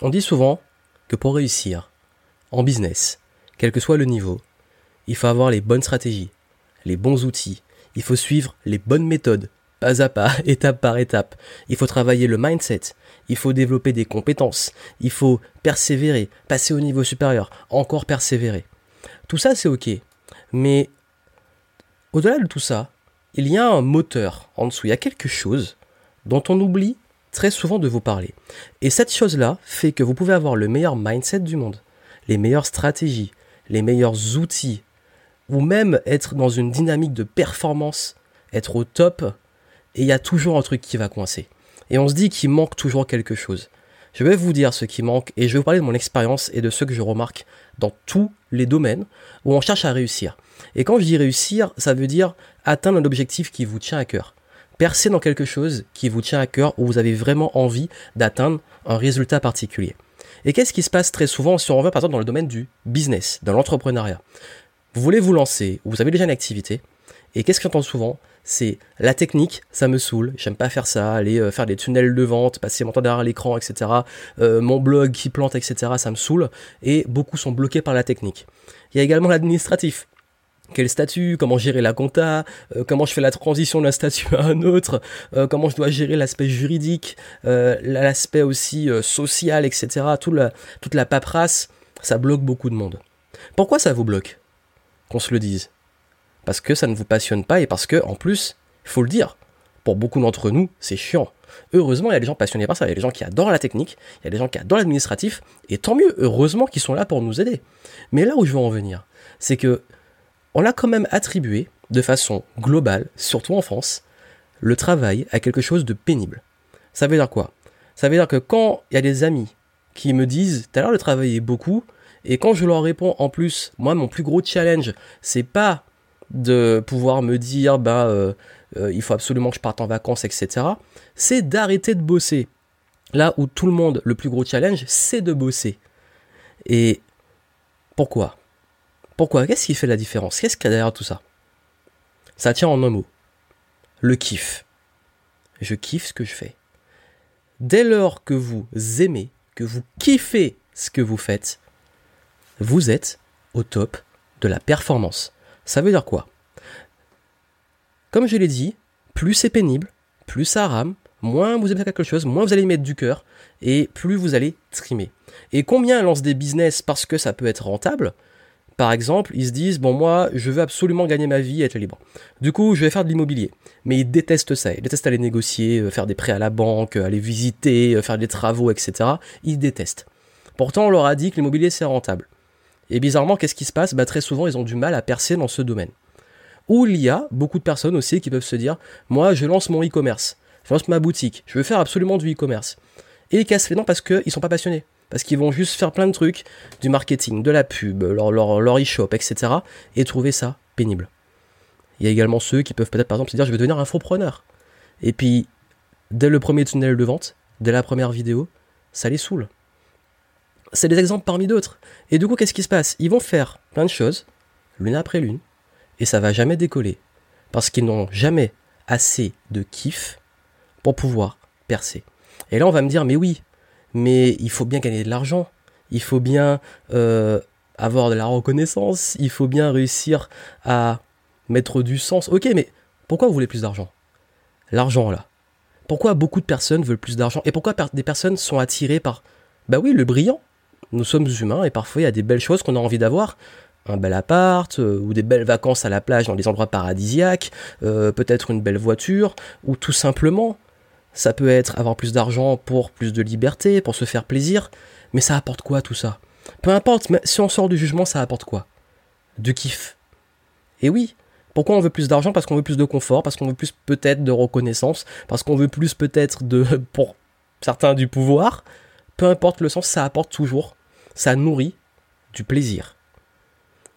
On dit souvent que pour réussir en business, quel que soit le niveau, il faut avoir les bonnes stratégies, les bons outils, il faut suivre les bonnes méthodes, pas à pas, étape par étape. Il faut travailler le mindset, il faut développer des compétences, il faut persévérer, passer au niveau supérieur, encore persévérer. Tout ça, c'est ok. Mais au-delà de tout ça, il y a un moteur en dessous, il y a quelque chose dont on oublie très souvent de vous parler. Et cette chose-là fait que vous pouvez avoir le meilleur mindset du monde, les meilleures stratégies, les meilleurs outils, ou même être dans une dynamique de performance, être au top, et il y a toujours un truc qui va coincer. Et on se dit qu'il manque toujours quelque chose. Je vais vous dire ce qui manque et je vais vous parler de mon expérience et de ce que je remarque dans tous les domaines où on cherche à réussir. Et quand je dis réussir, ça veut dire atteindre un objectif qui vous tient à cœur. Percer dans quelque chose qui vous tient à cœur où vous avez vraiment envie d'atteindre un résultat particulier. Et qu'est-ce qui se passe très souvent si on revient par exemple dans le domaine du business, dans l'entrepreneuriat? Vous voulez vous lancer, ou vous avez déjà une activité, et qu'est-ce qu'on entend souvent? C'est la technique, ça me saoule, j'aime pas faire ça, aller euh, faire des tunnels de vente, passer mon temps derrière l'écran, etc. Euh, mon blog qui plante, etc. Ça me saoule, et beaucoup sont bloqués par la technique. Il y a également l'administratif quel statut, comment gérer la compta, euh, comment je fais la transition d'un statut à un autre, euh, comment je dois gérer l'aspect juridique, euh, l'aspect aussi social, etc. Toute la, toute la paperasse, ça bloque beaucoup de monde. Pourquoi ça vous bloque Qu'on se le dise? Parce que ça ne vous passionne pas et parce que, en plus, il faut le dire, pour beaucoup d'entre nous, c'est chiant. Heureusement, il y a des gens passionnés par ça, il y a des gens qui adorent la technique, il y a des gens qui adorent l'administratif, et tant mieux, heureusement qu'ils sont là pour nous aider. Mais là où je veux en venir, c'est que on a quand même attribué, de façon globale, surtout en France, le travail à quelque chose de pénible. Ça veut dire quoi? Ça veut dire que quand il y a des amis qui me disent T'as l'air de travailler beaucoup, et quand je leur réponds en plus, moi mon plus gros challenge, c'est pas de pouvoir me dire bah euh, euh, il faut absolument que je parte en vacances, etc. C'est d'arrêter de bosser. Là où tout le monde, le plus gros challenge, c'est de bosser. Et pourquoi? Pourquoi? Qu'est-ce qui fait la différence? Qu'est-ce qu'il y a derrière tout ça? Ça tient en un mot. Le kiff. Je kiffe ce que je fais. Dès lors que vous aimez, que vous kiffez ce que vous faites, vous êtes au top de la performance. Ça veut dire quoi? Comme je l'ai dit, plus c'est pénible, plus ça rame, moins vous aimez quelque chose, moins vous allez y mettre du cœur, et plus vous allez trimer. Et combien lancent des business parce que ça peut être rentable? Par exemple, ils se disent bon moi je veux absolument gagner ma vie et être libre. Du coup, je vais faire de l'immobilier. Mais ils détestent ça, ils détestent aller négocier, euh, faire des prêts à la banque, euh, aller visiter, euh, faire des travaux, etc. Ils détestent. Pourtant, on leur a dit que l'immobilier c'est rentable. Et bizarrement, qu'est-ce qui se passe? Bah, Très souvent, ils ont du mal à percer dans ce domaine. Ou il y a beaucoup de personnes aussi qui peuvent se dire moi je lance mon e-commerce, je lance ma boutique, je veux faire absolument du e-commerce. Et ils cassent les dents parce qu'ils ne sont pas passionnés parce qu'ils vont juste faire plein de trucs, du marketing, de la pub, leur, leur, e-shop, etc. et trouver ça pénible. Il y a également ceux qui peuvent peut-être par exemple se dire je vais devenir infopreneur. Et puis, dès le premier tunnel de vente, dès la première vidéo, ça les saoule. C'est des exemples parmi d'autres. Et du coup, qu'est-ce qui se passe? Ils vont faire plein de choses, l'une après l'une, et ça va jamais décoller. Parce qu'ils n'ont jamais assez de kiff pour pouvoir percer. Et là, on va me dire, mais oui, mais il faut bien gagner de l'argent, il faut bien euh, avoir de la reconnaissance, il faut bien réussir à mettre du sens. Ok, mais pourquoi vous voulez plus d'argent? L'argent là. Pourquoi beaucoup de personnes veulent plus d'argent? Et pourquoi des personnes sont attirées par, bah oui, le brillant? Nous sommes humains et parfois il y a des belles choses qu'on a envie d'avoir. Un bel appart, euh, ou des belles vacances à la plage dans des endroits paradisiaques, euh, peut-être une belle voiture, ou tout simplement ça peut être avoir plus d'argent pour plus de liberté, pour se faire plaisir, mais ça apporte quoi tout ça? Peu importe, mais si on sort du jugement, ça apporte quoi? Du kiff. Et oui, pourquoi on veut plus d'argent? Parce qu'on veut plus de confort, parce qu'on veut plus peut-être de reconnaissance, parce qu'on veut plus peut-être de, pour certains, du pouvoir. Peu importe le sens, ça apporte toujours, ça nourrit du plaisir.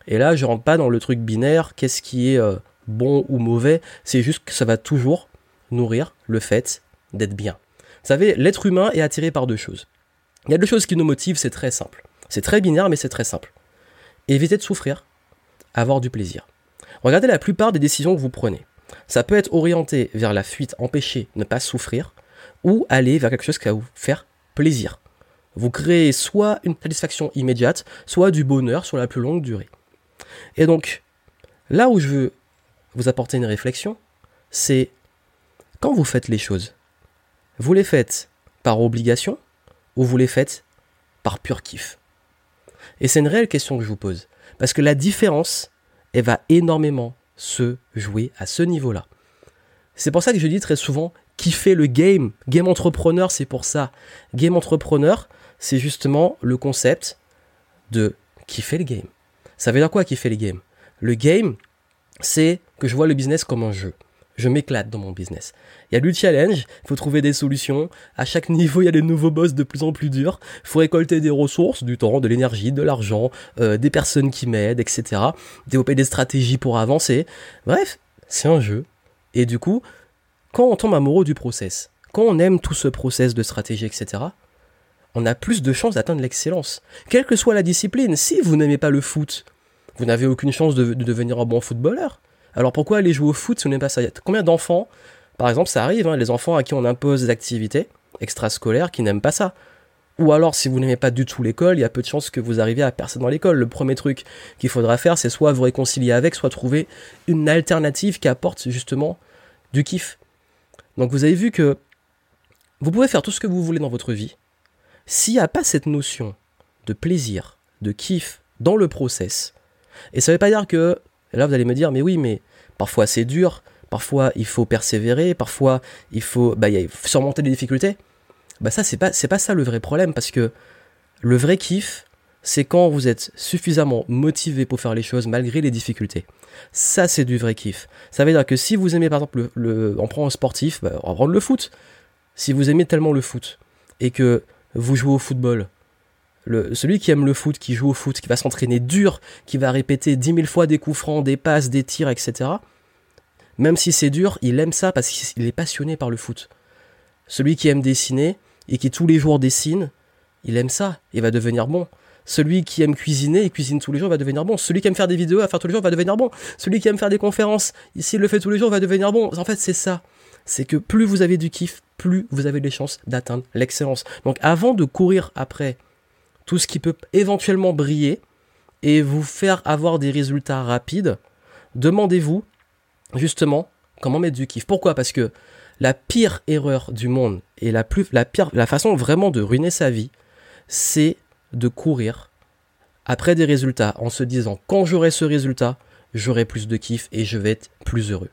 Et là, je rentre pas dans le truc binaire, qu'est-ce qui est euh, bon ou mauvais, c'est juste que ça va toujours nourrir le fait d'être bien. Vous savez, l'être humain est attiré par deux choses. Il y a deux choses qui nous motivent, c'est très simple. C'est très binaire, mais c'est très simple. Éviter de souffrir, avoir du plaisir. Regardez la plupart des décisions que vous prenez. Ça peut être orienté vers la fuite, empêcher, ne pas souffrir, ou aller vers quelque chose qui va vous faire plaisir. Vous créez soit une satisfaction immédiate, soit du bonheur sur la plus longue durée. Et donc, là où je veux vous apporter une réflexion, c'est quand vous faites les choses, vous les faites par obligation ou vous les faites par pur kiff? Et c'est une réelle question que je vous pose. Parce que la différence, elle va énormément se jouer à ce niveau-là. C'est pour ça que je dis très souvent kiffer le game. Game entrepreneur, c'est pour ça. Game entrepreneur, c'est justement le concept de kiffer le game. Ça veut dire quoi kiffer le game Le game, c'est que je vois le business comme un jeu. Je m'éclate dans mon business. Il y a du challenge, il faut trouver des solutions. À chaque niveau, il y a des nouveaux boss de plus en plus durs. Il faut récolter des ressources, du temps, de l'énergie, de l'argent, euh, des personnes qui m'aident, etc. Développer des stratégies pour avancer. Bref, c'est un jeu. Et du coup, quand on tombe amoureux du process, quand on aime tout ce process de stratégie, etc., on a plus de chances d'atteindre l'excellence. Quelle que soit la discipline, si vous n'aimez pas le foot, vous n'avez aucune chance de, devenir un bon footballeur. Alors pourquoi aller jouer au foot si vous n'aimez pas ça Combien d'enfants, par exemple, ça arrive, hein, les enfants à qui on impose des activités extrascolaires qui n'aiment pas ça? Ou alors, si vous n'aimez pas du tout l'école, il y a peu de chances que vous arriviez à percer dans l'école. Le premier truc qu'il faudra faire, c'est soit vous réconcilier avec, soit trouver une alternative qui apporte justement du kiff. Donc vous avez vu que vous pouvez faire tout ce que vous voulez dans votre vie. S'il n'y a pas cette notion de plaisir, de kiff dans le process, et ça ne veut pas dire que, là vous allez me dire, mais oui, mais parfois c'est dur, parfois il faut persévérer, parfois il faut, bah, surmonter des difficultés. Bah ça, c'est pas, c'est pas ça le vrai problème, parce que le vrai kiff, c'est quand vous êtes suffisamment motivé pour faire les choses malgré les difficultés. Ça, c'est du vrai kiff. Ça veut dire que si vous aimez, par exemple, le, on prend un sportif, bah, on va prendre le foot. Si vous aimez tellement le foot et que vous jouez au football, celui qui aime le foot, qui joue au foot, qui va s'entraîner dur, qui va répéter dix mille fois des coups francs, des passes, des tirs, etc. Même si c'est dur, il aime ça parce qu'il est passionné par le foot. Celui qui aime dessiner et qui tous les jours dessine, il aime ça, il va devenir bon. Celui qui aime cuisiner, il cuisine tous les jours, va devenir bon. Celui qui aime faire des vidéos, à faire tous les jours, va devenir bon. Celui qui aime faire des conférences, s'il le fait tous les jours, va devenir bon. En fait, c'est ça. C'est que plus vous avez du kiff, plus vous avez des chances d'atteindre l'excellence. Donc avant de courir après tout ce qui peut éventuellement briller et vous faire avoir des résultats rapides, demandez-vous justement comment mettre du kiff. Pourquoi? Parce que la pire erreur du monde et la pire la façon vraiment de ruiner sa vie, c'est de courir après des résultats en se disant quand j'aurai ce résultat, j'aurai plus de kiff et je vais être plus heureux.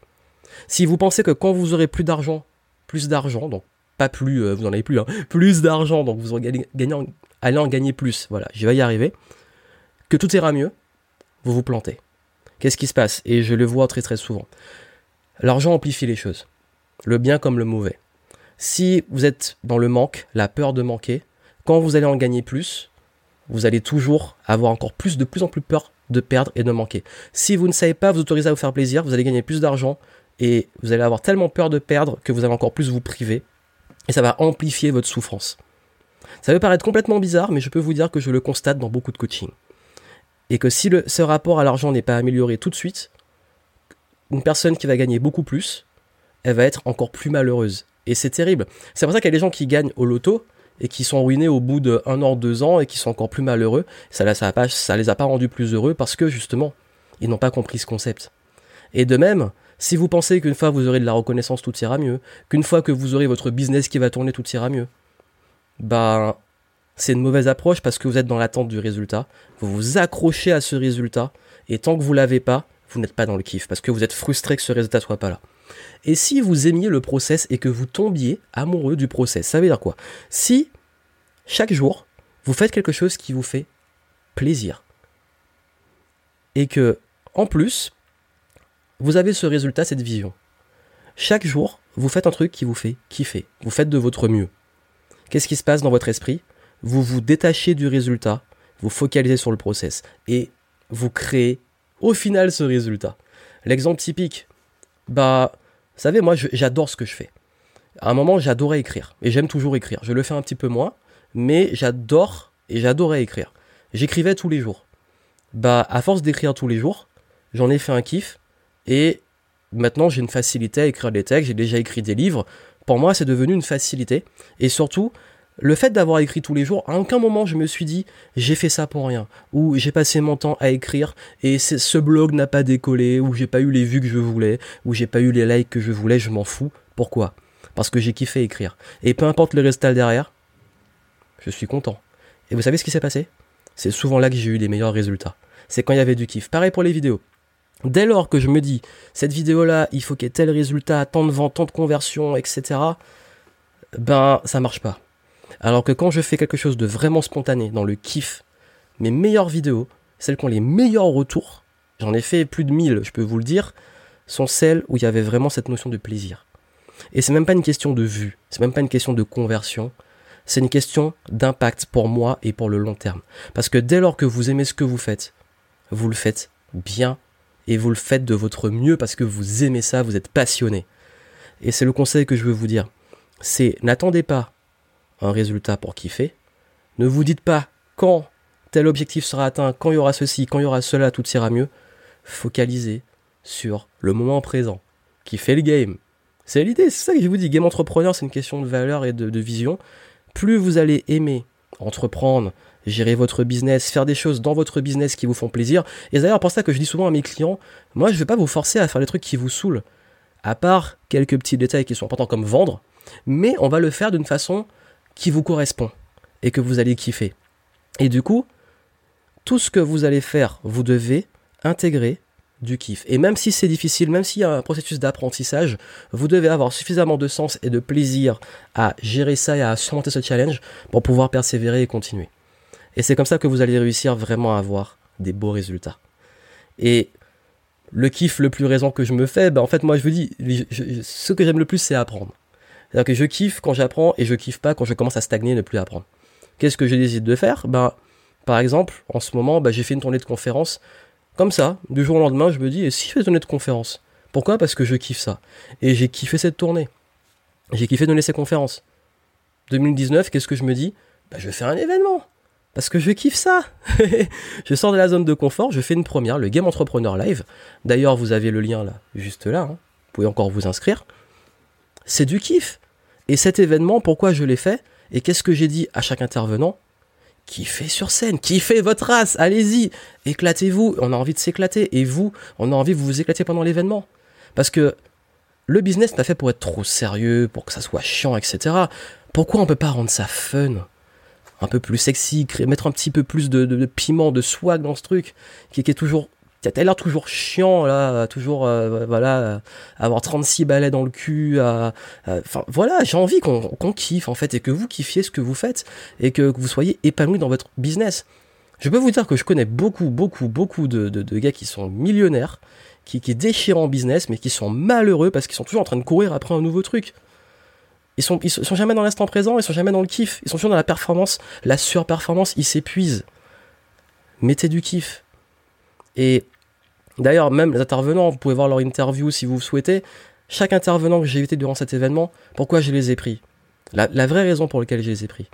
Si vous pensez que quand vous aurez plus d'argent, plus d'argent, donc pas plus, euh, vous n'en avez plus, hein, plus d'argent, donc vous allez, allez en gagner plus, voilà, j'y vais y arriver, que tout ira mieux, vous vous plantez. Qu'est-ce qui se passe? Et je le vois très très souvent. L'argent amplifie les choses, le bien comme le mauvais. Si vous êtes dans le manque, la peur de manquer, quand vous allez en gagner plus, vous allez toujours avoir encore plus, de plus en plus peur de perdre et de manquer. Si vous ne savez pas vous autoriser à vous faire plaisir, vous allez gagner plus d'argent et vous allez avoir tellement peur de perdre que vous allez encore plus vous priver et ça va amplifier votre souffrance. Ça peut paraître complètement bizarre, mais je peux vous dire que je le constate dans beaucoup de coaching. Et que si ce rapport à l'argent n'est pas amélioré tout de suite, une personne qui va gagner beaucoup plus, elle va être encore plus malheureuse. Et c'est terrible. C'est pour ça qu'il y a des gens qui gagnent au loto, et qui sont ruinés au bout de an, deux ans et qui sont encore plus malheureux. Ça, ça les a pas rendus plus heureux parce que justement, ils n'ont pas compris ce concept. Et de même, si vous pensez qu'une fois vous aurez de la reconnaissance, tout ira mieux, qu'une fois que vous aurez votre business qui va tourner, tout ira mieux, ben, c'est une mauvaise approche parce que vous êtes dans l'attente du résultat. Vous vous accrochez à ce résultat et tant que vous l'avez pas, vous n'êtes pas dans le kiff parce que vous êtes frustré que ce résultat soit pas là. Et si vous aimiez le process et que vous tombiez amoureux du process, ça veut dire quoi? Si chaque jour, vous faites quelque chose qui vous fait plaisir et que, en plus, vous avez ce résultat, cette vision. Chaque jour, vous faites un truc qui vous fait kiffer. Vous faites de votre mieux. Qu'est-ce qui se passe dans votre esprit? Vous vous détachez du résultat, vous focalisez sur le process et vous créez au final ce résultat. L'exemple typique, bah, vous savez, moi, j'adore ce que je fais. À un moment, j'adorais écrire. Et j'aime toujours écrire. Je le fais un petit peu moins, mais j'adore et j'adorais écrire. J'écrivais tous les jours. Bah, à force d'écrire tous les jours, j'en ai fait un kiff. Et maintenant, j'ai une facilité à écrire des textes. J'ai déjà écrit des livres. Pour moi, c'est devenu une facilité. Et surtout, le fait d'avoir écrit tous les jours, à aucun moment je me suis dit j'ai fait ça pour rien, ou j'ai passé mon temps à écrire et ce blog n'a pas décollé, ou j'ai pas eu les vues que je voulais, ou j'ai pas eu les likes que je voulais, je m'en fous. Pourquoi? Parce que j'ai kiffé écrire. Et peu importe le résultat derrière, je suis content. Et vous savez ce qui s'est passé? C'est souvent là que j'ai eu les meilleurs résultats. C'est quand il y avait du kiff. Pareil pour les vidéos. Dès lors que je me dis, cette vidéo-là, il faut qu'il y ait tel résultat, tant de ventes, tant de conversions, etc., ben, ça marche pas. Alors que quand je fais quelque chose de vraiment spontané, dans le kiff, mes meilleures vidéos, celles qui ont les meilleurs retours, j'en ai fait plus de 1000, je peux vous le dire, sont celles où il y avait vraiment cette notion de plaisir. Et c'est même pas une question de vue, c'est même pas une question de conversion, c'est une question d'impact pour moi et pour le long terme. Parce que dès lors que vous aimez ce que vous faites, vous le faites bien et vous le faites de votre mieux parce que vous aimez ça, vous êtes passionné. Et c'est le conseil que je veux vous dire. C'est n'attendez pas un résultat pour kiffer. Ne vous dites pas quand tel objectif sera atteint, quand il y aura ceci, quand il y aura cela, tout ira mieux. Focalisez sur le moment présent. Qui fait le game. C'est l'idée, c'est ça que je vous dis. Game entrepreneur, c'est une question de valeur et de, de vision. Plus vous allez aimer entreprendre, gérer votre business, faire des choses dans votre business qui vous font plaisir. Et d'ailleurs pour ça que je dis souvent à mes clients, moi je ne vais pas vous forcer à faire des trucs qui vous saoulent, à part quelques petits détails qui sont importants comme vendre, mais on va le faire d'une façon qui vous correspond et que vous allez kiffer. Et du coup, tout ce que vous allez faire, vous devez intégrer du kiff. Et même si c'est difficile, même s'il y a un processus d'apprentissage, vous devez avoir suffisamment de sens et de plaisir à gérer ça et à surmonter ce challenge pour pouvoir persévérer et continuer. Et c'est comme ça que vous allez réussir vraiment à avoir des beaux résultats. Et le kiff le plus raison que je me fais, ben en fait moi je vous dis, ce que j'aime le plus c'est apprendre. C'est-à-dire que je kiffe quand j'apprends et je kiffe pas quand je commence à stagner et ne plus apprendre. Qu'est-ce que j'ai décidé de faire? Ben par exemple, en ce moment, ben, j'ai fait une tournée de conférences comme ça, du jour au lendemain, je me dis, et si je fais une tournée de conférences? Pourquoi? Parce que je kiffe ça. Et j'ai kiffé cette tournée. J'ai kiffé donner ces conférences. 2019, qu'est-ce que je me dis? Ben, Je vais faire un événement. Parce que je kiffe ça. je sors de la zone de confort, je fais une première, le Game Entrepreneur Live. D'ailleurs, vous avez le lien là, juste là. Hein. Vous pouvez encore vous inscrire. C'est du kiff. Et cet événement, pourquoi je l'ai fait Et qu'est-ce que j'ai dit à chaque intervenant? Kiffez sur scène, kiffez votre race, allez-y, éclatez-vous. On a envie de s'éclater. Et vous, on a envie de vous éclater pendant l'événement. Parce que le business n'est fait pour être trop sérieux, pour que ça soit chiant, etc. Pourquoi on peut pas rendre ça fun? Un peu plus sexy, mettre un petit peu plus de, piment, de swag dans ce truc, qui, est toujours qui a l'air toujours chiant là, toujours euh, voilà, avoir 36 balais dans le cul, enfin voilà, j'ai envie qu'on kiffe en fait et que vous kiffiez ce que vous faites et que, vous soyez épanoui dans votre business. Je peux vous dire que je connais beaucoup, beaucoup, beaucoup de, gars qui sont millionnaires, qui, qui déchirent en business, mais qui sont malheureux parce qu'ils sont toujours en train de courir après un nouveau truc. Ils sont, sont jamais dans l'instant présent, ils sont jamais dans le kiff, ils sont toujours dans la performance, la surperformance, ils s'épuisent. Mettez du kiff. Et d'ailleurs, même les intervenants, vous pouvez voir leur interview si vous souhaitez. Chaque intervenant que j'ai évité durant cet événement, pourquoi je les ai pris? La, la vraie raison pour laquelle je les ai pris.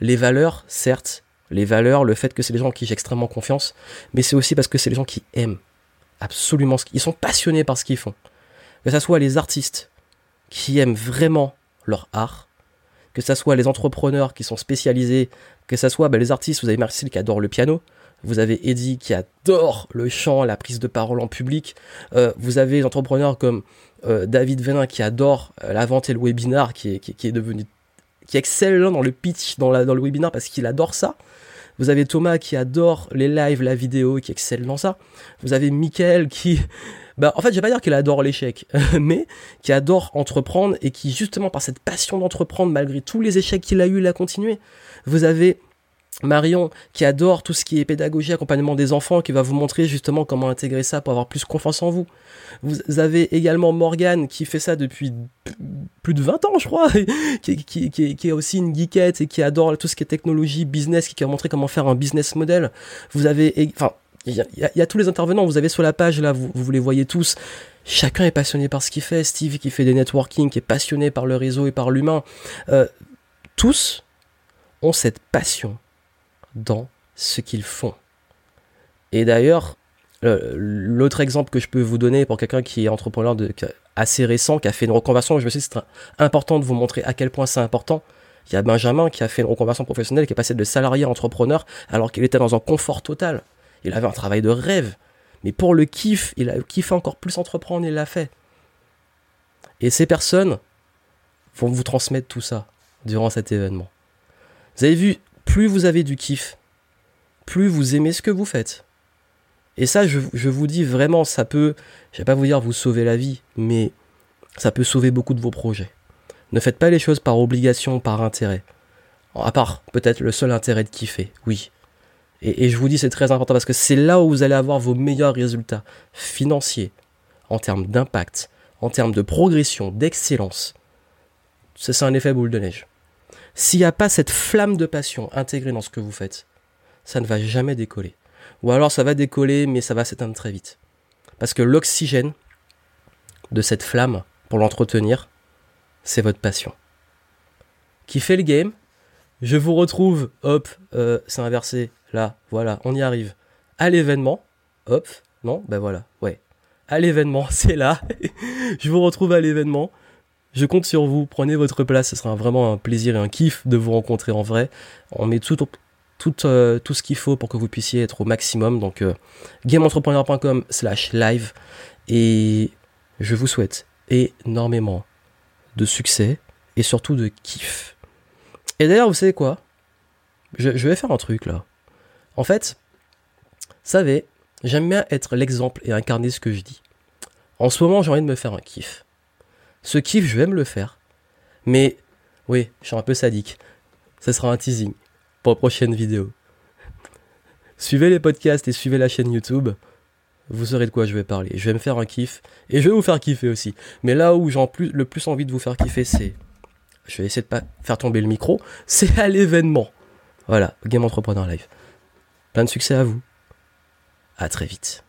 Les valeurs, certes, les valeurs, le fait que c'est des gens qui j'ai extrêmement confiance, mais c'est aussi parce que c'est des gens qui aiment absolument ce qu'ils sont passionnés par ce qu'ils font. Que ce soit les artistes, qui aiment vraiment leur art, que ce soit les entrepreneurs qui sont spécialisés, que ce soit bah, les artistes, vous avez Marcel qui adore le piano, vous avez Eddie qui adore le chant, la prise de parole en public, euh, vous avez des entrepreneurs comme euh, David Venin qui adore euh, la vente et le webinar, qui est, devenu qui excelle dans le pitch, dans le webinar parce qu'il adore ça. Vous avez Thomas qui adore les lives, la vidéo, qui excelle dans ça. Vous avez Michael qui bah, en fait, je vais pas dire qu'il adore l'échec, mais qui adore entreprendre et qui, justement, par cette passion d'entreprendre, malgré tous les échecs qu'il a eu, il a continué. Vous avez Marion, qui adore tout ce qui est pédagogie, accompagnement des enfants, qui va vous montrer justement comment intégrer ça pour avoir plus confiance en vous. Vous avez également Morgane, qui fait ça depuis plus de 20 ans, je crois, qui, qui, est aussi une geekette et qui adore tout ce qui est technologie, business, qui va montrer comment faire un business model. Vous avez, enfin, il y, a, tous les intervenants, vous avez sur la page là, vous, vous les voyez tous. Chacun est passionné par ce qu'il fait. Steve qui fait des networking, qui est passionné par le réseau et par l'humain. Euh, tous ont cette passion dans ce qu'ils font. Et d'ailleurs, euh, l'autre exemple que je peux vous donner pour quelqu'un qui est entrepreneur de, assez récent, qui a fait une reconversion, je me suis dit c'est important de vous montrer à quel point c'est important. Il y a Benjamin qui a fait une reconversion professionnelle, qui est passé de salarié à entrepreneur alors qu'il était dans un confort total. Il avait un travail de rêve. Mais pour le kiff, il a kiffé encore plus entreprendre, il l'a fait. Et ces personnes vont vous transmettre tout ça durant cet événement. Vous avez vu, plus vous avez du kiff, plus vous aimez ce que vous faites. Et ça, je, vous dis vraiment, ça peut, je vais pas vous dire vous sauver la vie, mais ça peut sauver beaucoup de vos projets. Ne faites pas les choses par obligation, par intérêt. À part peut-être le seul intérêt de kiffer, oui. Et, je vous dis, c'est très important parce que c'est là où vous allez avoir vos meilleurs résultats financiers, en termes d'impact, en termes de progression, d'excellence. C'est un effet boule de neige. S'il n'y a pas cette flamme de passion intégrée dans ce que vous faites, ça ne va jamais décoller. Ou alors ça va décoller, mais ça va s'éteindre très vite. Parce que l'oxygène de cette flamme, pour l'entretenir, c'est votre passion. Qui fait le game Je vous retrouve, hop, euh, c'est inversé, là, voilà, on y arrive. À l'événement, hop, non, ben voilà, ouais. À l'événement, c'est là. je vous retrouve à l'événement. Je compte sur vous, prenez votre place, ce sera vraiment un plaisir et un kiff de vous rencontrer en vrai. On met tout, tout, euh, tout ce qu'il faut pour que vous puissiez être au maximum. Donc, euh, gameentrepreneur.com slash live. Et je vous souhaite énormément de succès et surtout de kiff. Et d'ailleurs, vous savez quoi? Je, vais faire un truc là. En fait, savez, j'aime bien être l'exemple et incarner ce que je dis. En ce moment, j'ai envie de me faire un kiff. Ce kiff, je vais me le faire. Mais, oui, je suis un peu sadique. Ce sera un teasing pour la prochaine vidéo. Suivez les podcasts et suivez la chaîne YouTube vous saurez de quoi je vais parler. Je vais me faire un kiff et je vais vous faire kiffer aussi. Mais là où j'ai le plus envie de vous faire kiffer, c'est. Je vais essayer de pas faire tomber le micro. C'est à l'événement. Voilà, Game Entrepreneur Live. Plein de succès à vous. À très vite.